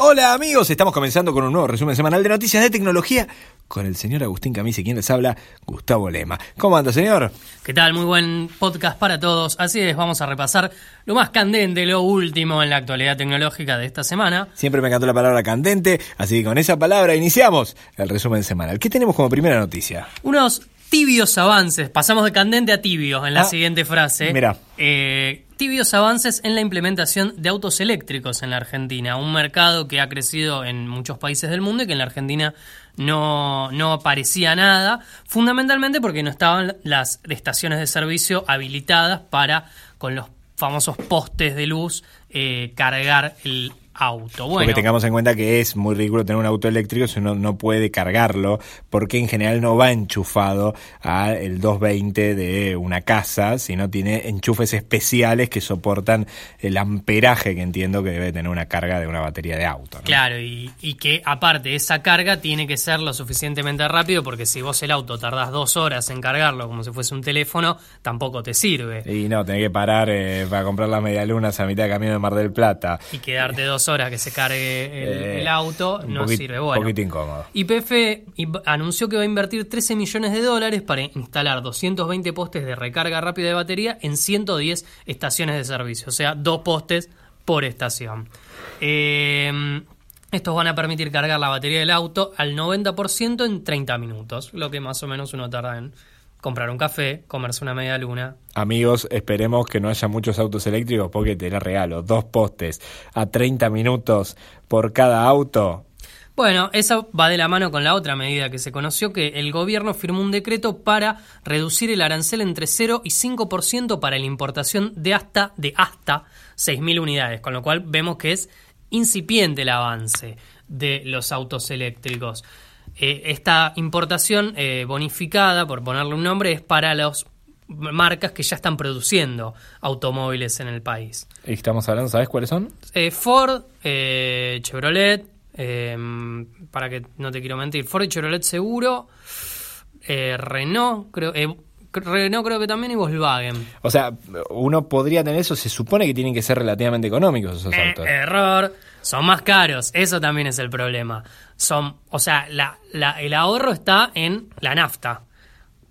Hola amigos, estamos comenzando con un nuevo resumen semanal de noticias de tecnología con el señor Agustín Camisi, quien les habla, Gustavo Lema. ¿Cómo anda, señor? ¿Qué tal? Muy buen podcast para todos. Así es, vamos a repasar lo más candente, lo último en la actualidad tecnológica de esta semana. Siempre me encantó la palabra candente, así que con esa palabra iniciamos el resumen semanal. ¿Qué tenemos como primera noticia? Unos tibios avances. Pasamos de candente a tibio en la Ah, siguiente frase. mira. Eh, tibios avances en la implementación de autos eléctricos en la Argentina. Un mercado que ha crecido en muchos países del mundo y que en la Argentina no, no aparecía nada. Fundamentalmente porque no estaban las estaciones de servicio habilitadas para, con los famosos postes de luz, eh, cargar el auto. Bueno, Porque tengamos en cuenta que es muy ridículo tener un auto eléctrico si uno no puede cargarlo, porque en general no va enchufado al 220 de una casa, sino tiene enchufes especiales que soportan el amperaje que entiendo que debe tener una carga de una batería de auto. ¿no? Claro, y, y que aparte esa carga tiene que ser lo suficientemente rápido porque si vos el auto tardás dos horas en cargarlo como si fuese un teléfono, tampoco te sirve. Y no, tenés que parar eh, para comprar las medialunas a mitad de camino de Mar del Plata. Y quedarte dos horas que se cargue el, Eh, el auto no poquit- sirve. Bueno, poquito incómodo. YPF anunció que va a invertir 13 millones de dólares para instalar 220 postes de recarga rápida de batería en 110 estaciones de servicio, o sea, dos postes por estación. Eh, estos van a permitir cargar la batería del auto al 90% en 30 minutos, lo que más o menos uno tarda en comprar un café, comerse una media luna. Amigos, esperemos que no haya muchos autos eléctricos porque te la regalo. Dos postes a 30 minutos por cada auto. Bueno, eso va de la mano con la otra medida que se conoció, que el gobierno firmó un decreto para reducir el arancel entre 0 y 5% para la importación de hasta, de hasta 6.000 unidades, con lo cual vemos que es incipiente el avance de los autos eléctricos. Eh, esta importación eh, bonificada, por ponerle un nombre, es para las marcas que ya están produciendo automóviles en el país. Y Estamos hablando, ¿sabes cuáles son? Eh, Ford, eh, Chevrolet, eh, para que no te quiero mentir, Ford y Chevrolet seguro, eh, Renault, creo, eh, Renault creo que también y Volkswagen. O sea, uno podría tener eso, se supone que tienen que ser relativamente económicos esos Eh, autos. error, son más caros, eso también es el problema. Son, o sea, el ahorro está en la nafta,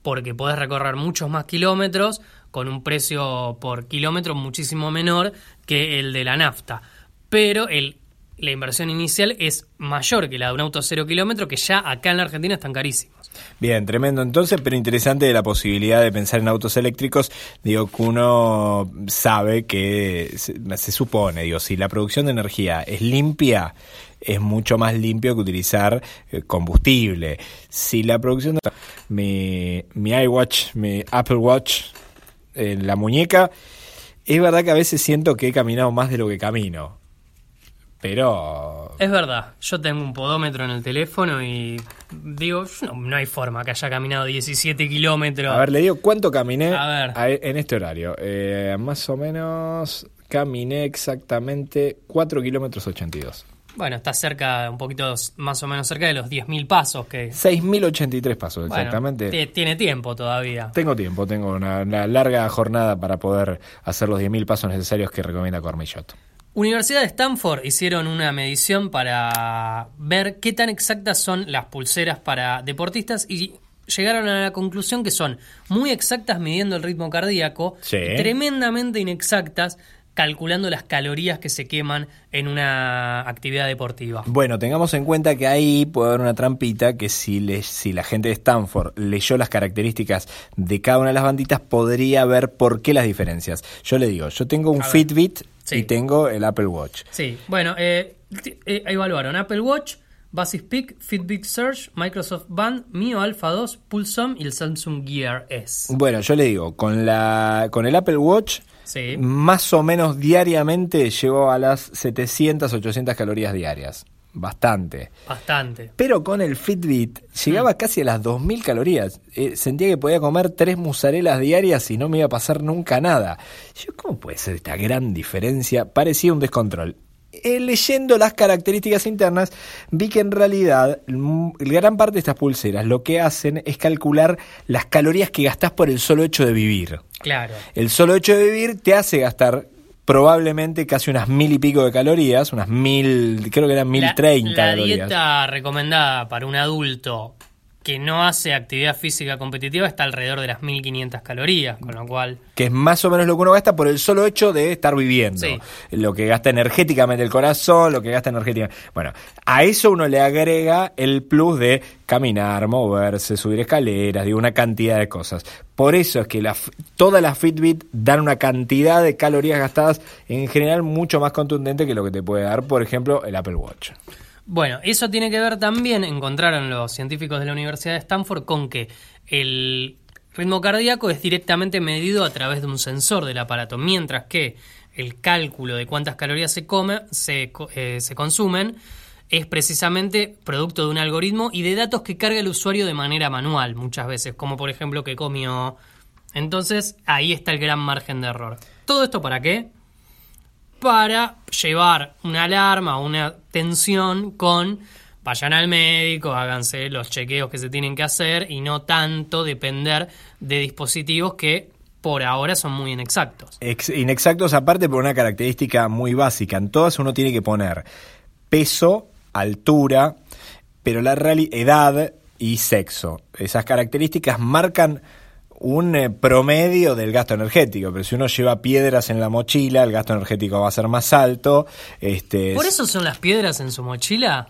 porque podés recorrer muchos más kilómetros con un precio por kilómetro muchísimo menor que el de la nafta. Pero el, la inversión inicial es mayor que la de un auto cero kilómetro, que ya acá en la Argentina están carísimos. Bien, tremendo entonces, pero interesante la posibilidad de pensar en autos eléctricos. Digo que uno sabe que se, supone, digo, si la producción de energía es limpia, es mucho más limpio que utilizar eh, combustible. Si la producción de mi, mi iWatch, mi Apple Watch, eh, la muñeca, es verdad que a veces siento que he caminado más de lo que camino. Pero Es verdad, yo tengo un podómetro en el teléfono y digo, no, no hay forma que haya caminado 17 kilómetros. A ver, le digo cuánto caminé A ver. a- en este horario. Eh, más o menos caminé exactamente 4 kilómetros 82. Bueno, está cerca, un poquito más o menos cerca de los 10.000 pasos que... 6.083 pasos, exactamente. ti- tiene tiempo todavía. Tengo tiempo, tengo una, una larga jornada para poder hacer los 10.000 pasos necesarios que recomienda Cormillot. Universidad de Stanford hicieron una medición para ver qué tan exactas son las pulseras para deportistas y llegaron a la conclusión que son muy exactas midiendo el ritmo cardíaco, Sí. tremendamente inexactas calculando las calorías que se queman en una actividad deportiva. Bueno, tengamos en cuenta que ahí puede haber una trampita que si, le- si la gente de Stanford leyó las características de cada una de las banditas, podría ver por qué las diferencias. Yo le digo, yo tengo un. Fitbit Sí. y tengo el Apple Watch. Sí, bueno, eh, eh, evaluaron Apple Watch, Basis Peak, Fitbit Search, Microsoft Band, Mio Alpha 2, Pulsum y el Samsung Gear S. Bueno, yo le digo, con la con el Apple Watch Sí. más o menos diariamente llego a las 700, 800 calorías diarias. Bastante. Bastante. Pero con el Fitbit llegaba casi a las 2000 calorías. Eh, sentía que podía comer tres musarelas diarias y no me iba a pasar nunca nada. Yo, ¿cómo puede ser esta gran diferencia? Parecía un descontrol. eh, leyendo las características internas, vi que en realidad mm, gran parte de estas pulseras lo que hacen es calcular las calorías que gastás por el solo hecho de vivir. Claro. El solo hecho de vivir te hace gastar probablemente casi unas mil y pico de calorías, unas mil, creo que eran mil treinta La calorías. dieta recomendada para un adulto que no hace actividad física competitiva está alrededor de las 1500 calorías, con lo cual... que es más o menos lo que uno gasta por el solo hecho de estar viviendo. Sí. Lo que gasta energéticamente el corazón, lo que gasta energéticamente. Bueno, a eso uno le agrega el plus de caminar, moverse, subir escaleras, digo, una cantidad de cosas. Por eso es que la, todas las Fitbit dan una cantidad de calorías gastadas en general mucho más contundente que lo que te puede dar, por ejemplo, el Apple Watch. Bueno, eso tiene que ver también, encontraron los científicos de la Universidad de Stanford, con que el ritmo cardíaco es directamente medido a través de un sensor del aparato, mientras que el cálculo de cuántas calorías se come, se, eh, se consumen, es precisamente producto de un algoritmo y de datos que carga el usuario de manera manual muchas veces, como por ejemplo que comió. Entonces ahí está el gran margen de error. ¿Todo esto para qué? Para llevar una alarma, una tensión con vayan al médico, háganse los chequeos que se tienen que hacer y no tanto depender de dispositivos que por ahora son muy inexactos. Ex- inexactos aparte por una característica muy básica. En todas uno tiene que poner peso, altura, pero la reali- edad y sexo. Esas características marcan un eh, promedio del gasto energético, pero si uno lleva piedras en la mochila, el gasto energético va a ser más alto. Este, ¿Por eso son las piedras en su mochila?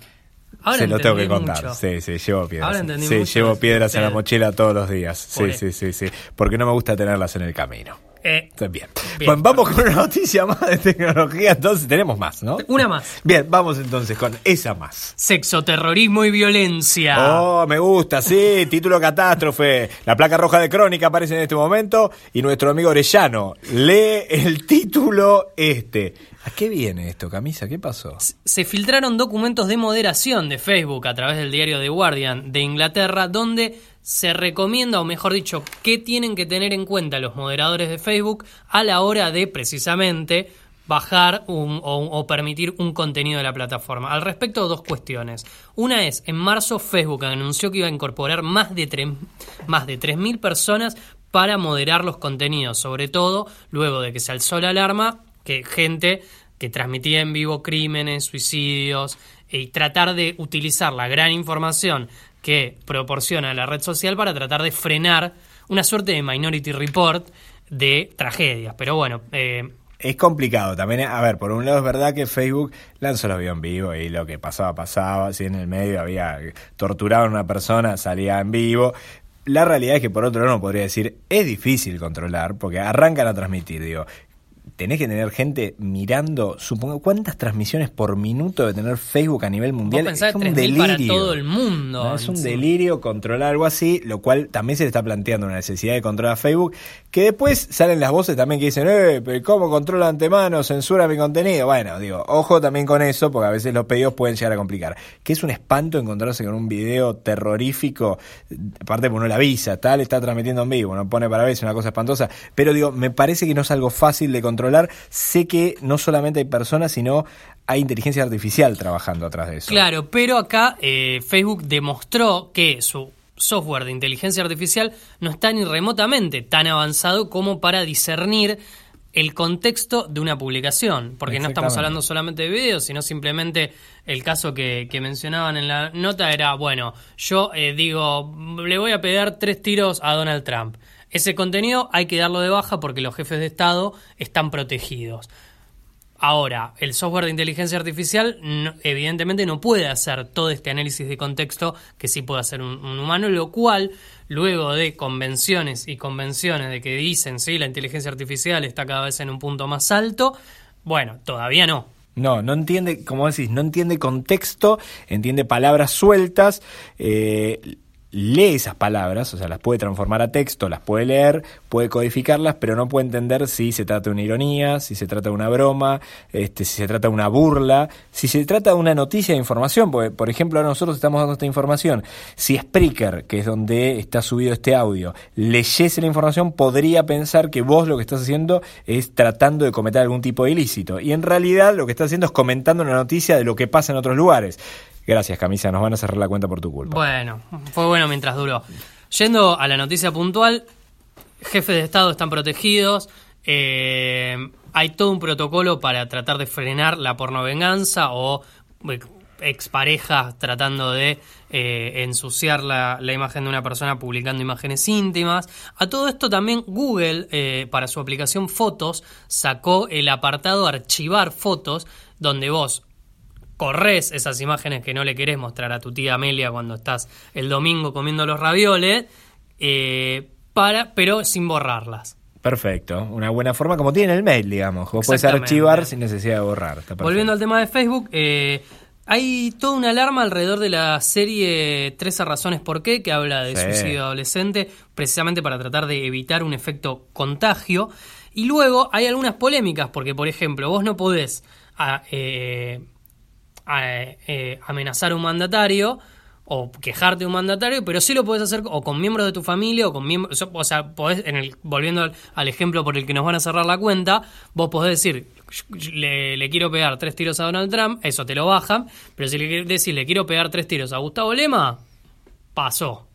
Ahora se lo tengo que contar. mucho. Sí, sí, llevo piedras. Sí, mucho llevo piedras en la mochila todos los días. Sí, sí, sí, sí. Porque no me gusta tenerlas en el camino. Eh, Está Bien. Bien. Bueno, vamos con una noticia más de tecnología, entonces tenemos más, ¿no? una más. Bien, vamos entonces con esa más. Sexo, terrorismo y violencia. Oh, me gusta, sí, título catástrofe. La placa roja de crónica aparece en este momento y nuestro amigo Orellano lee el título este. ¿A qué viene esto, Camisa? ¿Qué pasó? se filtraron documentos de moderación de Facebook a través del diario The Guardian de Inglaterra, donde se recomienda, o mejor dicho, qué tienen que tener en cuenta los moderadores de Facebook a la hora de precisamente bajar un- o, permitir un contenido de la plataforma. Al respecto, dos cuestiones. Una es, en marzo Facebook anunció que iba a incorporar más de, tres- más de 3.000 personas para moderar los contenidos, sobre todo luego de que se alzó la alarma que gente que transmitía en vivo crímenes, suicidios, y tratar de utilizar la gran información que proporciona la red social para tratar de frenar una suerte de Minority Report de tragedias. Pero bueno, eh, Es complicado también. A ver, por un lado es verdad que Facebook lanzó los videos en vivo y lo que pasaba, pasaba. Si en el medio había torturado a una persona, salía en vivo. La realidad es que por otro lado uno podría decir, es difícil controlar porque arrancan a transmitir, digo. Tenés que tener gente mirando, supongo, ¿cuántas transmisiones por minuto debe tener Facebook a nivel mundial? es un 3.000 delirio. para todo el mundo. No, es un delirio controlar algo así, lo cual también se le está planteando una necesidad de controlar a Facebook, que después salen las voces también que dicen, eh, pero ¿cómo controla antemano? Censura mi contenido. Bueno, digo, ojo también con eso, porque a veces los pedidos pueden llegar a complicar. Que es un espanto encontrarse con un video terrorífico, aparte porque uno le avisa, tal, está transmitiendo en vivo, uno pone para ver, es una cosa espantosa, pero digo, me parece que no es algo fácil de controlar. Sé que no solamente hay personas, sino hay inteligencia artificial trabajando atrás de eso. Claro, pero acá eh, Facebook demostró que su software de inteligencia artificial no está ni remotamente tan avanzado como para discernir el contexto de una publicación, porque no estamos hablando solamente de videos, sino simplemente el caso que, que mencionaban en la nota era, bueno, yo eh, digo, le voy a pegar tres tiros a Donald Trump. Ese contenido hay que darlo de baja porque los jefes de Estado están protegidos. Ahora, el software de inteligencia artificial evidentemente no puede hacer todo este análisis de contexto que sí puede hacer un, un humano, lo cual, luego de convenciones y convenciones de que dicen, sí, la inteligencia artificial está cada vez en un punto más alto, bueno, todavía no. No, no entiende, como decís, no entiende contexto, entiende palabras sueltas. eh, lee esas palabras, o sea, las puede transformar a texto, las puede leer, puede codificarlas, pero no puede entender si se trata de una ironía, si se trata de una broma, este, si se trata de una burla, si se trata de una noticia de información, porque, por ejemplo, ahora nosotros estamos dando esta información. Si Spreaker, que es donde está subido este audio, leyese la información, podría pensar que vos lo que estás haciendo es tratando de cometer algún tipo de ilícito. Y en realidad lo que estás haciendo es comentando una noticia de lo que pasa en otros lugares. Gracias, Camisa. Nos van a cerrar la cuenta por tu culpa. Bueno, fue bueno mientras duró. Yendo a la noticia puntual, jefes de Estado están protegidos. Eh, hay todo un protocolo para tratar de frenar la pornovenganza o eh, exparejas tratando de eh, ensuciar la, la, imagen de una persona publicando imágenes íntimas. A todo esto también Google, para su aplicación Fotos, sacó el apartado Archivar Fotos, donde vos corres esas imágenes que no le querés mostrar a tu tía Amelia cuando estás el domingo comiendo los ravioles, eh, para, pero sin borrarlas. Perfecto, una buena forma como tiene el mail, digamos. Vos puedes archivar sin necesidad de borrar. Volviendo al tema de Facebook, eh, hay toda una alarma alrededor de la serie 13 razones por qué, que habla de suicidio adolescente, precisamente para tratar de evitar un efecto contagio. Y luego hay algunas polémicas, porque por ejemplo, vos no podés ah, eh, eh, amenazar a un mandatario o quejarte de un mandatario, pero sí lo puedes hacer o con miembros de tu familia o con miembros, o sea, podés, en el, volviendo al, ejemplo por el que nos van a cerrar la cuenta, vos podés decir, le, quiero pegar tres tiros a Donald Trump, eso te lo bajan, pero si le decís, le quiero pegar tres tiros a Gustavo Lema, pasó.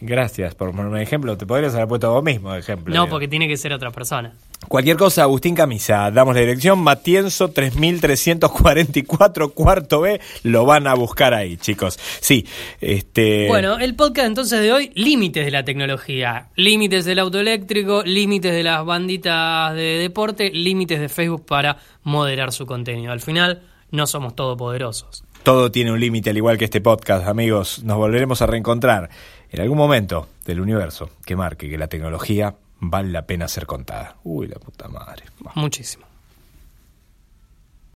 Gracias por ponerme un ejemplo. Te podrías haber puesto vos mismo de ejemplo. No, porque tiene que ser otra persona. Cualquier cosa, Agustín Camisa, damos la dirección, Matienzo 3344, cuarto B, lo van a buscar ahí, chicos. Sí, este... Bueno, el podcast entonces de hoy, límites de la tecnología, límites del auto eléctrico, límites de las banditas de deporte, límites de Facebook para moderar su contenido. Al final, no somos todopoderosos. Todo tiene un límite, al igual que este podcast, amigos. Nos volveremos a reencontrar en algún momento del universo que marque que la tecnología vale la pena ser contada. Uy, la puta madre. Muchísimo.